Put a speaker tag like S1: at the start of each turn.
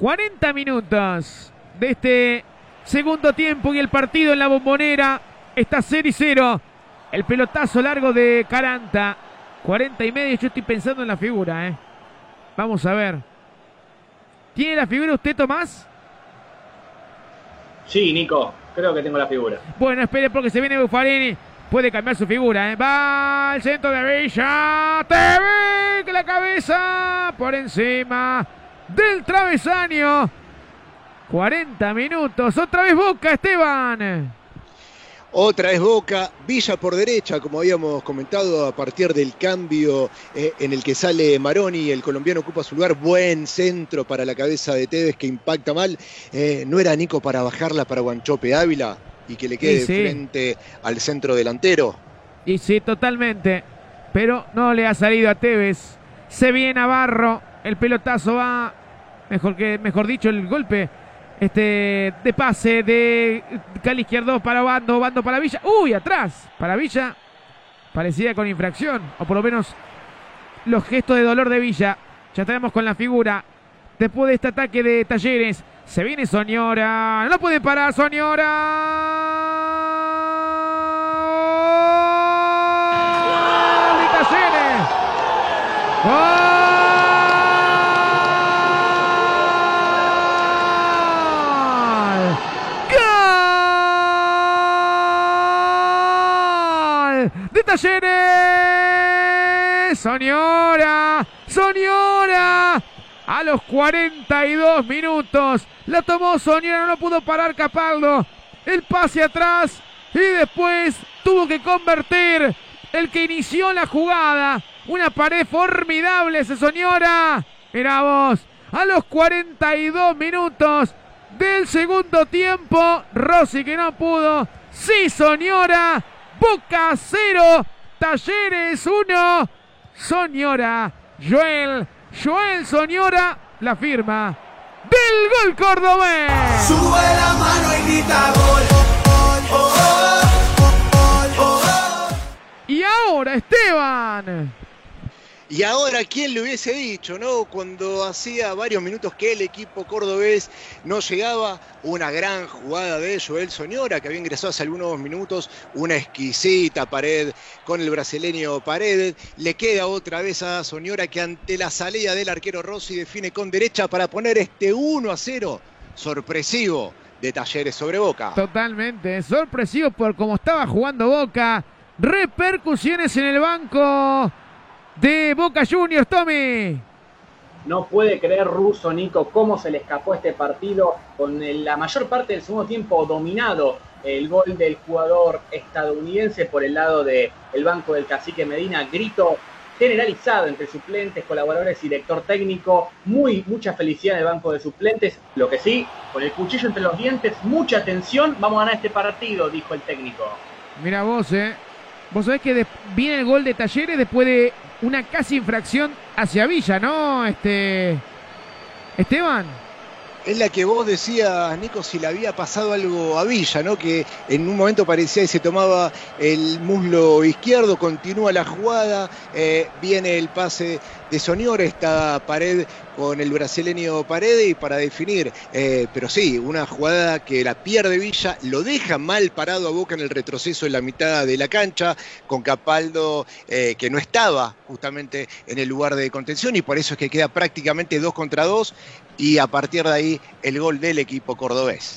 S1: 40 minutos de este segundo tiempo y el partido en la bombonera está 0 y 0. El pelotazo largo de Caranta. 40 y medio. Yo estoy pensando en la figura, ¿eh? Vamos a ver. ¿Tiene la figura usted, Tomás?
S2: Sí, Nico. Creo que tengo la figura.
S1: Bueno, espere porque se viene Buffarini. Puede cambiar su figura, ¿eh? Va al centro de Villa. Te que la cabeza por encima del travesaño. 40 minutos. Otra vez Boca, Esteban.
S3: Otra vez Boca, Villa por derecha, como habíamos comentado, a partir del cambio eh, en el que sale Maroni, el colombiano ocupa su lugar, buen centro para la cabeza de Tevez que impacta mal. Eh, ¿No era Nico para bajarla para Guanchope Ávila y que le quede frente al centro delantero?
S1: Y sí, totalmente. Pero no le ha salido a Tevez. Se viene Navarro, el pelotazo va, mejor, que, mejor dicho, el golpe este de pase de Cali izquierdo para Bando, Bando para Villa. Uy, atrás, para Villa. Parecía con infracción, o por lo menos los gestos de dolor de Villa. Ya tenemos con la figura. Después de este ataque de Talleres, se viene Soñora. No puede parar, Soñora. ¡De Talleres! De Talleres. Soñora, Soñora. A los 42 minutos la tomó Soñora, no pudo parar Capaldo. El pase atrás y después tuvo que convertir el que inició la jugada. Una pared formidable ese Soñora. Mira vos, a los 42 minutos del segundo tiempo, Rossi que no pudo. Sí, Soñora Boca 0, Talleres 1. Soñora, Joel, Joel Soñora, la firma del gol cordobés.
S4: Sube la mano y grita gol.
S1: y ahora Esteban.
S3: Y ahora, ¿quién le hubiese dicho, no? Cuando hacía varios minutos que el equipo cordobés no llegaba, una gran jugada de Joel Soñora, que había ingresado hace algunos minutos, una exquisita pared con el brasileño Paredes. Le queda otra vez a Soñora que ante la salida del arquero Rossi define con derecha para poner este 1 a 0 sorpresivo de Talleres sobre Boca.
S1: Totalmente, sorpresivo por cómo estaba jugando Boca. Repercusiones en el banco de Boca Juniors, Tommy.
S2: No puede creer Russo, Nico, cómo se le escapó este partido con la mayor parte del segundo tiempo dominado el gol del jugador estadounidense por el lado del banco del cacique Medina. Grito generalizado entre suplentes, colaboradores y director técnico. Muy, mucha felicidad en el banco de suplentes. Lo que sí, con el cuchillo entre los dientes, mucha atención. Vamos a ganar este partido, dijo el técnico.
S1: Mira vos, eh. Vos sabés que viene el gol de Talleres después de una casi infracción hacia Villa, ¿no? Este. Esteban.
S3: Es la que vos decías, Nico, si le había pasado algo a Villa, ¿no? Que en un momento parecía que se tomaba el muslo izquierdo, continúa la jugada, eh, viene el pase de Soñora, esta pared con el brasileño Paredes para definir. Eh, pero sí, una jugada que la pierde Villa, lo deja mal parado a Boca en el retroceso en la mitad de la cancha, con Capaldo eh, que no estaba justamente en el lugar de contención y por eso es que queda prácticamente dos contra dos y a partir de ahí el gol del equipo cordobés.